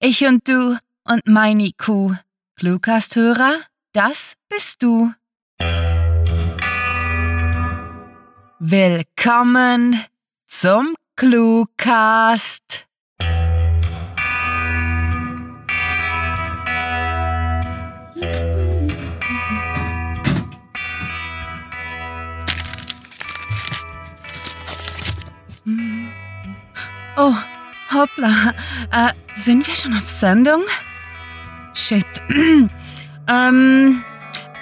Ich und du und mein IQ. Cluecast-Hörer, das bist du. Willkommen zum Cluecast. Oh, hoppla. Äh, sind wir schon auf Sendung? Shit. ähm,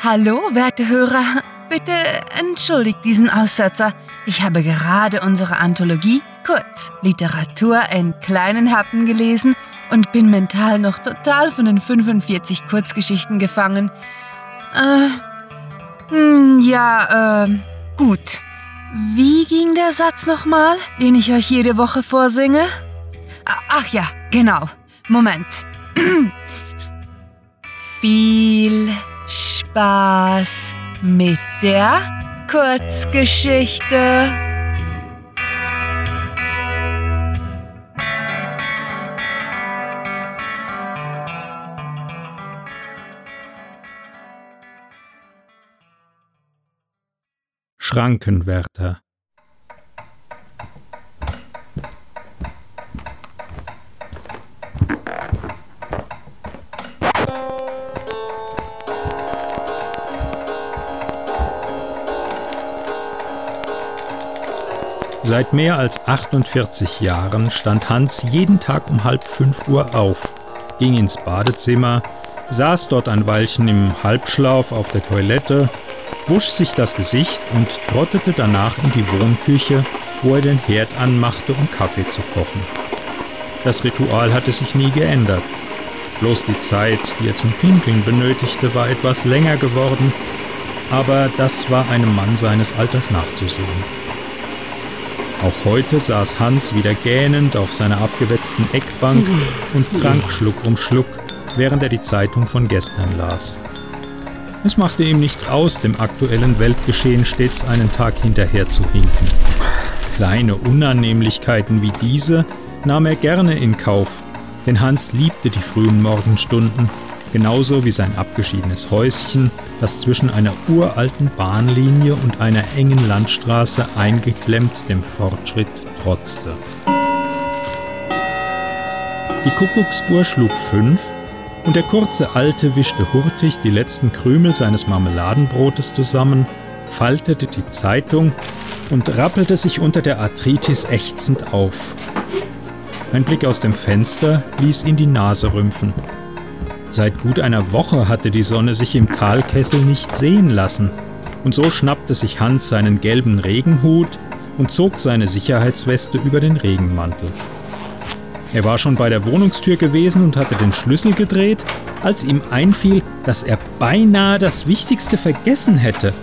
hallo, werte Hörer. Bitte entschuldigt diesen Aussetzer. Ich habe gerade unsere Anthologie, kurz Literatur in kleinen Happen gelesen und bin mental noch total von den 45 Kurzgeschichten gefangen. Äh, hm, ja, äh, gut. Wie ging der Satz nochmal, den ich euch jede Woche vorsinge? Ach ja, genau. Moment. Viel Spaß mit der Kurzgeschichte. Schrankenwärter Seit mehr als 48 Jahren stand Hans jeden Tag um halb fünf Uhr auf, ging ins Badezimmer, saß dort ein Weilchen im Halbschlaf auf der Toilette, wusch sich das Gesicht und trottete danach in die Wohnküche, wo er den Herd anmachte, um Kaffee zu kochen. Das Ritual hatte sich nie geändert. Bloß die Zeit, die er zum Pinkeln benötigte, war etwas länger geworden, aber das war einem Mann seines Alters nachzusehen. Auch heute saß Hans wieder gähnend auf seiner abgewetzten Eckbank und trank Schluck um Schluck, während er die Zeitung von gestern las. Es machte ihm nichts aus, dem aktuellen Weltgeschehen stets einen Tag hinterher zu hinken. Kleine Unannehmlichkeiten wie diese nahm er gerne in Kauf, denn Hans liebte die frühen Morgenstunden genauso wie sein abgeschiedenes Häuschen, das zwischen einer uralten Bahnlinie und einer engen Landstraße eingeklemmt dem Fortschritt trotzte. Die Kuckucksuhr schlug fünf und der kurze Alte wischte hurtig die letzten Krümel seines Marmeladenbrotes zusammen, faltete die Zeitung und rappelte sich unter der Arthritis ächzend auf. Ein Blick aus dem Fenster ließ ihn die Nase rümpfen. Seit gut einer Woche hatte die Sonne sich im Talkessel nicht sehen lassen, und so schnappte sich Hans seinen gelben Regenhut und zog seine Sicherheitsweste über den Regenmantel. Er war schon bei der Wohnungstür gewesen und hatte den Schlüssel gedreht, als ihm einfiel, dass er beinahe das Wichtigste vergessen hätte.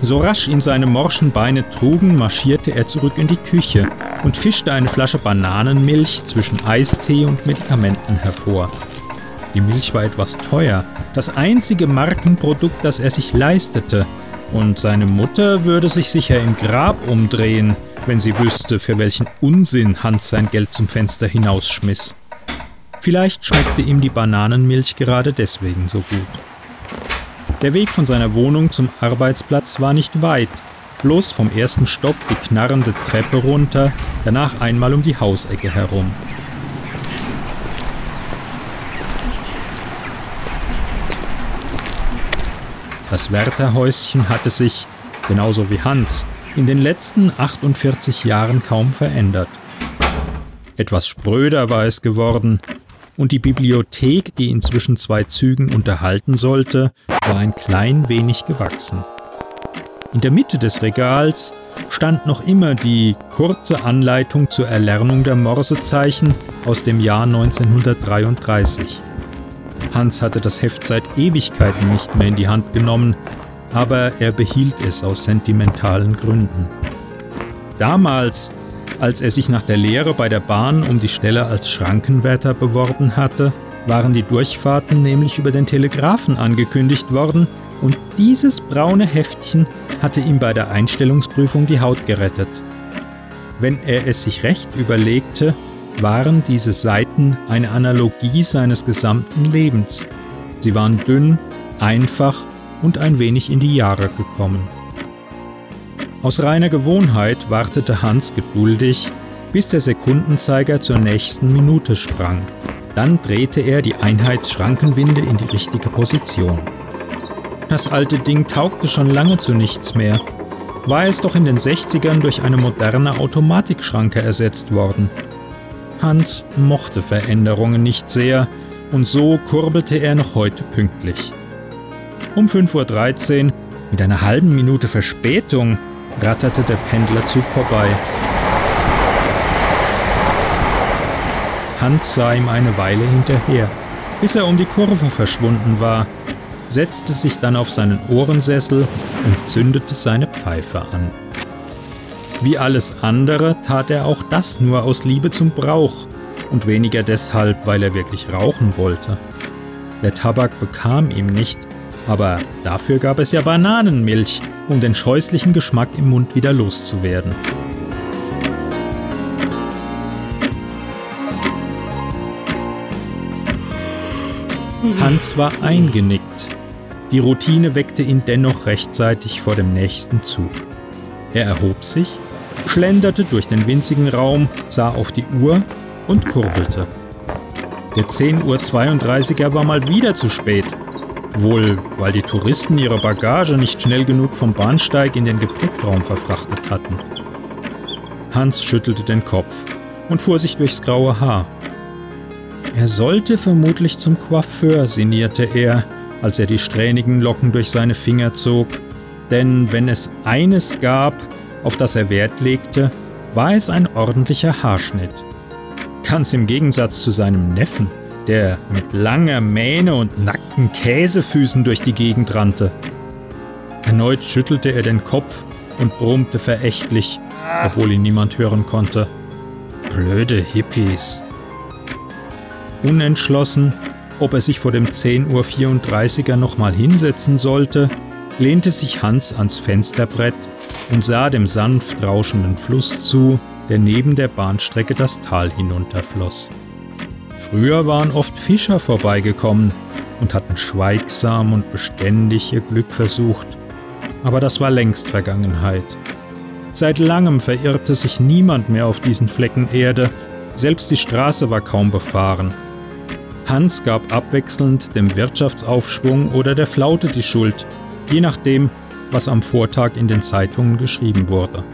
So rasch ihn seine morschen Beine trugen, marschierte er zurück in die Küche und fischte eine Flasche Bananenmilch zwischen Eistee und Medikamenten hervor. Die Milch war etwas teuer, das einzige Markenprodukt, das er sich leistete, und seine Mutter würde sich sicher im Grab umdrehen, wenn sie wüsste, für welchen Unsinn Hans sein Geld zum Fenster hinausschmiss. Vielleicht schmeckte ihm die Bananenmilch gerade deswegen so gut. Der Weg von seiner Wohnung zum Arbeitsplatz war nicht weit, bloß vom ersten Stock die knarrende Treppe runter, danach einmal um die Hausecke herum. Das Wärterhäuschen hatte sich, genauso wie Hans, in den letzten 48 Jahren kaum verändert. Etwas spröder war es geworden, und die Bibliothek, die in zwischen zwei Zügen unterhalten sollte, war ein klein wenig gewachsen. In der Mitte des Regals stand noch immer die kurze Anleitung zur Erlernung der Morsezeichen aus dem Jahr 1933. Hans hatte das Heft seit Ewigkeiten nicht mehr in die Hand genommen, aber er behielt es aus sentimentalen Gründen. Damals, als er sich nach der Lehre bei der Bahn um die Stelle als Schrankenwärter beworben hatte, waren die Durchfahrten nämlich über den Telegraphen angekündigt worden und dieses braune Heftchen hatte ihm bei der Einstellungsprüfung die Haut gerettet. Wenn er es sich recht überlegte, waren diese Seiten eine Analogie seines gesamten Lebens. Sie waren dünn, einfach und ein wenig in die Jahre gekommen. Aus reiner Gewohnheit wartete Hans geduldig, bis der Sekundenzeiger zur nächsten Minute sprang. Dann drehte er die Einheitsschrankenwinde in die richtige Position. Das alte Ding taugte schon lange zu nichts mehr. War es doch in den 60ern durch eine moderne Automatikschranke ersetzt worden. Hans mochte Veränderungen nicht sehr und so kurbelte er noch heute pünktlich. Um 5.13 Uhr, mit einer halben Minute Verspätung, ratterte der Pendlerzug vorbei. Hans sah ihm eine Weile hinterher, bis er um die Kurve verschwunden war, setzte sich dann auf seinen Ohrensessel und zündete seine Pfeife an. Wie alles andere tat er auch das nur aus Liebe zum Brauch und weniger deshalb, weil er wirklich rauchen wollte. Der Tabak bekam ihm nicht, aber dafür gab es ja Bananenmilch, um den scheußlichen Geschmack im Mund wieder loszuwerden. Hans war eingenickt. Die Routine weckte ihn dennoch rechtzeitig vor dem nächsten Zug. Er erhob sich, schlenderte durch den winzigen Raum, sah auf die Uhr und kurbelte. Der 10.32 Uhr war mal wieder zu spät. Wohl, weil die Touristen ihre Bagage nicht schnell genug vom Bahnsteig in den Gepäckraum verfrachtet hatten. Hans schüttelte den Kopf und fuhr sich durchs graue Haar. Er sollte vermutlich zum Coiffeur, sinnierte er, als er die strähnigen Locken durch seine Finger zog, denn wenn es eines gab, auf das er Wert legte, war es ein ordentlicher Haarschnitt. Ganz im Gegensatz zu seinem Neffen, der mit langer Mähne und nackten Käsefüßen durch die Gegend rannte. Erneut schüttelte er den Kopf und brummte verächtlich, obwohl ihn niemand hören konnte. Blöde Hippies. Unentschlossen, ob er sich vor dem 10.34 Uhr nochmal hinsetzen sollte, lehnte sich Hans ans Fensterbrett und sah dem sanft rauschenden Fluss zu, der neben der Bahnstrecke das Tal hinunterfloss. Früher waren oft Fischer vorbeigekommen und hatten schweigsam und beständig ihr Glück versucht, aber das war längst Vergangenheit. Seit langem verirrte sich niemand mehr auf diesen Flecken Erde, selbst die Straße war kaum befahren. Hans gab abwechselnd dem Wirtschaftsaufschwung oder der Flaute die Schuld, je nachdem, was am Vortag in den Zeitungen geschrieben wurde.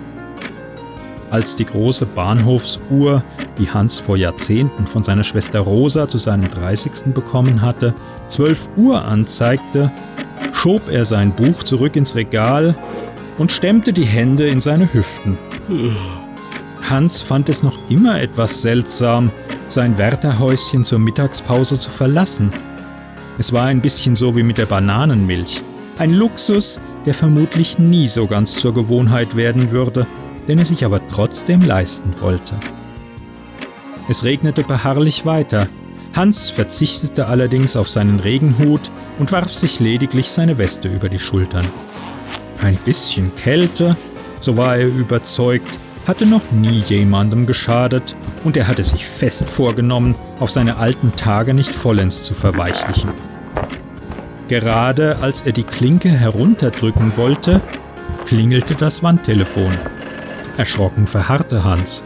Als die große Bahnhofsuhr, die Hans vor Jahrzehnten von seiner Schwester Rosa zu seinem 30. bekommen hatte, 12 Uhr anzeigte, schob er sein Buch zurück ins Regal und stemmte die Hände in seine Hüften. Hans fand es noch immer etwas seltsam, sein Wärterhäuschen zur Mittagspause zu verlassen. Es war ein bisschen so wie mit der Bananenmilch. Ein Luxus, der vermutlich nie so ganz zur Gewohnheit werden würde, den er sich aber trotzdem leisten wollte. Es regnete beharrlich weiter. Hans verzichtete allerdings auf seinen Regenhut und warf sich lediglich seine Weste über die Schultern. Ein bisschen Kälte, so war er überzeugt, hatte noch nie jemandem geschadet und er hatte sich fest vorgenommen, auf seine alten Tage nicht vollends zu verweichlichen. Gerade als er die Klinke herunterdrücken wollte, klingelte das Wandtelefon. Erschrocken verharrte Hans,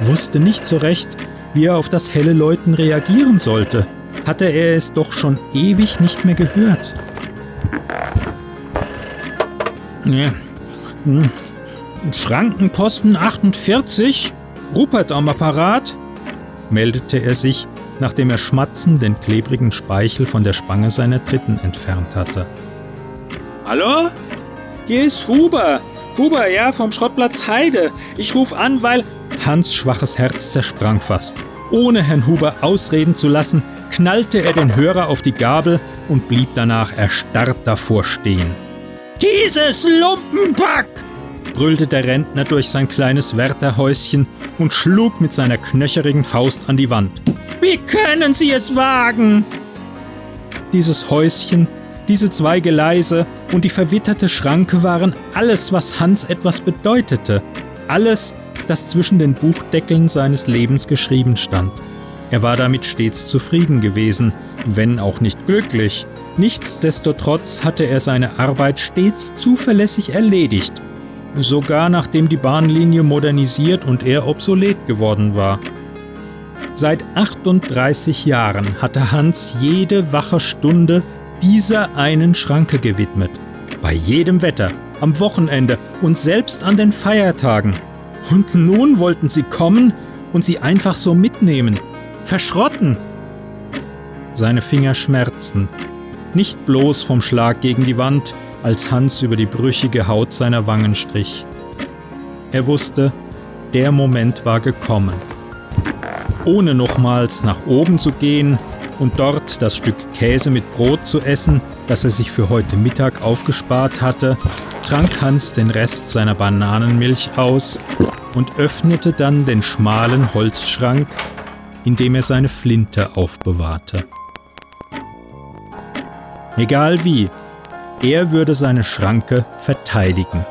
wusste nicht so recht, wie er auf das helle Läuten reagieren sollte. Hatte er es doch schon ewig nicht mehr gehört. Ja. Hm. Schrankenposten 48? Rupert am Apparat? meldete er sich nachdem er schmatzend den klebrigen Speichel von der Spange seiner Dritten entfernt hatte. Hallo? Hier ist Huber. Huber, ja, vom Schrottplatz Heide. Ich rufe an, weil. Hans schwaches Herz zersprang fast. Ohne Herrn Huber ausreden zu lassen, knallte er den Hörer auf die Gabel und blieb danach erstarrt davor stehen. Dieses Lumpenpack! Brüllte der Rentner durch sein kleines Wärterhäuschen und schlug mit seiner knöcherigen Faust an die Wand. Wie können Sie es wagen? Dieses Häuschen, diese zwei Geleise und die verwitterte Schranke waren alles, was Hans etwas bedeutete. Alles, das zwischen den Buchdeckeln seines Lebens geschrieben stand. Er war damit stets zufrieden gewesen, wenn auch nicht glücklich. Nichtsdestotrotz hatte er seine Arbeit stets zuverlässig erledigt, sogar nachdem die Bahnlinie modernisiert und er obsolet geworden war. Seit 38 Jahren hatte Hans jede wache Stunde dieser einen Schranke gewidmet. Bei jedem Wetter, am Wochenende und selbst an den Feiertagen. Und nun wollten sie kommen und sie einfach so mitnehmen. Verschrotten! Seine Finger schmerzten. Nicht bloß vom Schlag gegen die Wand, als Hans über die brüchige Haut seiner Wangen strich. Er wusste, der Moment war gekommen. Ohne nochmals nach oben zu gehen und dort das Stück Käse mit Brot zu essen, das er sich für heute Mittag aufgespart hatte, trank Hans den Rest seiner Bananenmilch aus und öffnete dann den schmalen Holzschrank, in dem er seine Flinte aufbewahrte. Egal wie, er würde seine Schranke verteidigen.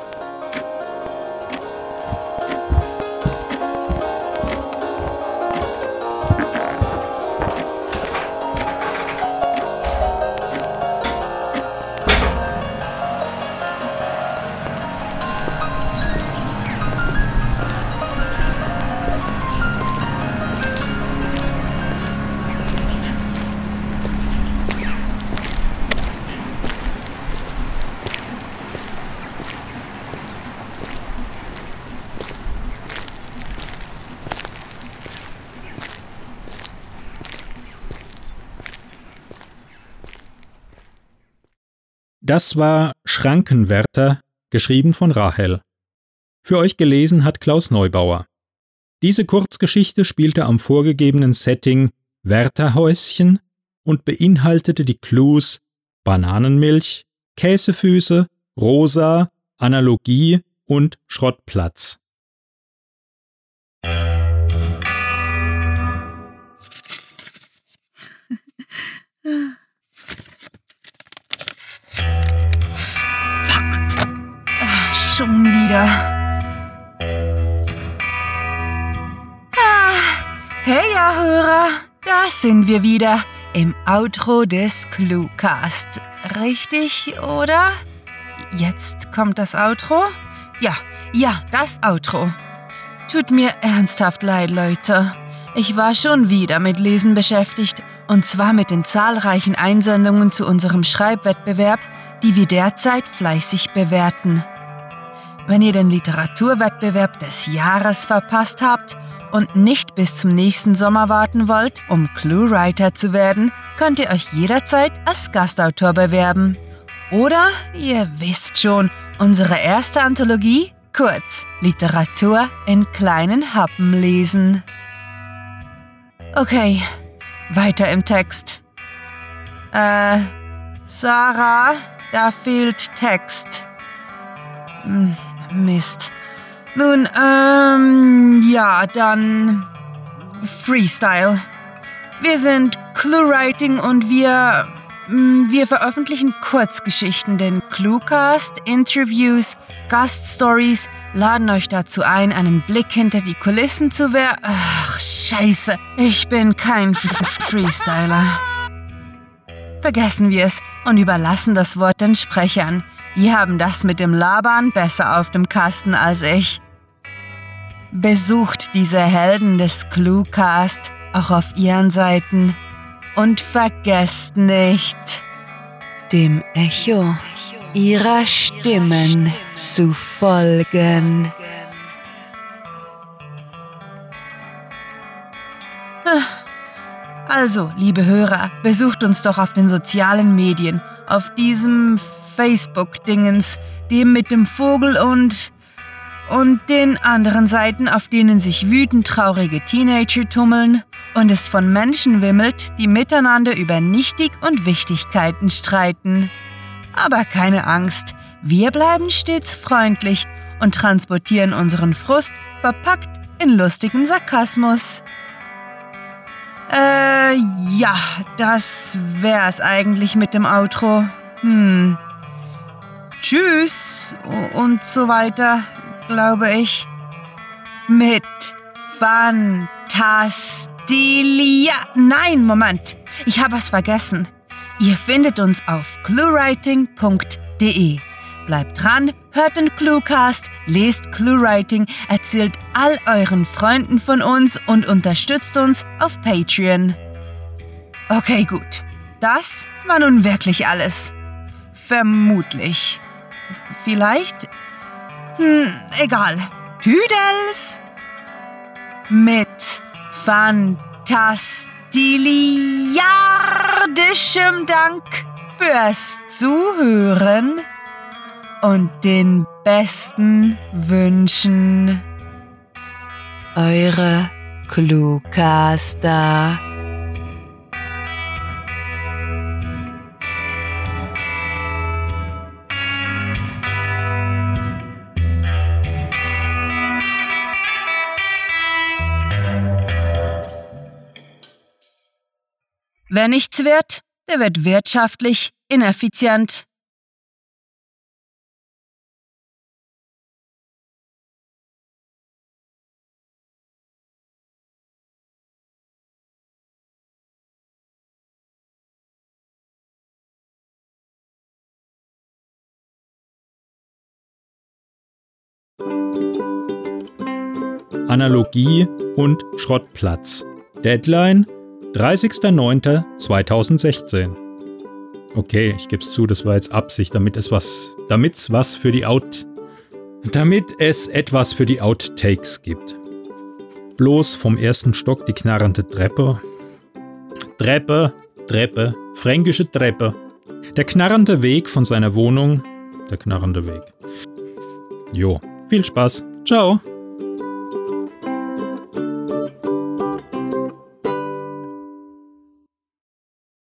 Das war Schrankenwärter, geschrieben von Rahel. Für euch gelesen hat Klaus Neubauer. Diese Kurzgeschichte spielte am vorgegebenen Setting Wärterhäuschen und beinhaltete die Clues Bananenmilch, Käsefüße, Rosa, Analogie und Schrottplatz. Schon wieder. Ah, hey ja, Hörer, da sind wir wieder im Outro des Cluecast. Richtig, oder? Jetzt kommt das Outro? Ja, ja, das Outro. Tut mir ernsthaft leid, Leute. Ich war schon wieder mit Lesen beschäftigt, und zwar mit den zahlreichen Einsendungen zu unserem Schreibwettbewerb, die wir derzeit fleißig bewerten. Wenn ihr den Literaturwettbewerb des Jahres verpasst habt und nicht bis zum nächsten Sommer warten wollt, um Cluewriter zu werden, könnt ihr euch jederzeit als Gastautor bewerben. Oder ihr wisst schon, unsere erste Anthologie, kurz Literatur in kleinen Happen lesen. Okay, weiter im Text. Äh, Sarah, da fehlt Text. Hm. Mist. Nun, ähm, ja, dann Freestyle. Wir sind ClueWriting und wir, mm, wir veröffentlichen Kurzgeschichten, den Cluecast, Interviews, Gaststories, laden euch dazu ein, einen Blick hinter die Kulissen zu werfen. Ach, scheiße, ich bin kein Freestyler. Vergessen wir es und überlassen das Wort den Sprechern. Die haben das mit dem Labern besser auf dem Kasten als ich. Besucht diese Helden des Cluecast auch auf ihren Seiten und vergesst nicht, dem Echo ihrer Stimmen zu folgen. Also, liebe Hörer, besucht uns doch auf den sozialen Medien, auf diesem Facebook-Dingens, dem mit dem Vogel und und den anderen Seiten, auf denen sich wütend traurige Teenager tummeln und es von Menschen wimmelt, die miteinander über Nichtig und Wichtigkeiten streiten. Aber keine Angst, wir bleiben stets freundlich und transportieren unseren Frust verpackt in lustigen Sarkasmus. Äh, ja, das wär's eigentlich mit dem Outro. Hm. Tschüss und so weiter, glaube ich. mit Fantastilia. Nein, Moment. Ich habe was vergessen. Ihr findet uns auf cluewriting.de. Bleibt dran, hört den Cluecast, lest Cluewriting, erzählt all euren Freunden von uns und unterstützt uns auf Patreon. Okay, gut. Das war nun wirklich alles. Vermutlich. Vielleicht? Hm, egal. Tüdels! Mit fantastiliardischem Dank fürs Zuhören und den besten Wünschen. Eure Cluecaster. Wer nichts wird, der wird wirtschaftlich ineffizient. Analogie und Schrottplatz. Deadline 30.09.2016. Okay, ich gebe es zu, das war jetzt Absicht, damit es was, damit's was für die Out, damit es etwas für die Outtakes gibt. Bloß vom ersten Stock die knarrende Treppe. Treppe, Treppe, fränkische Treppe. Der knarrende Weg von seiner Wohnung, der knarrende Weg. Jo, viel Spaß. Ciao.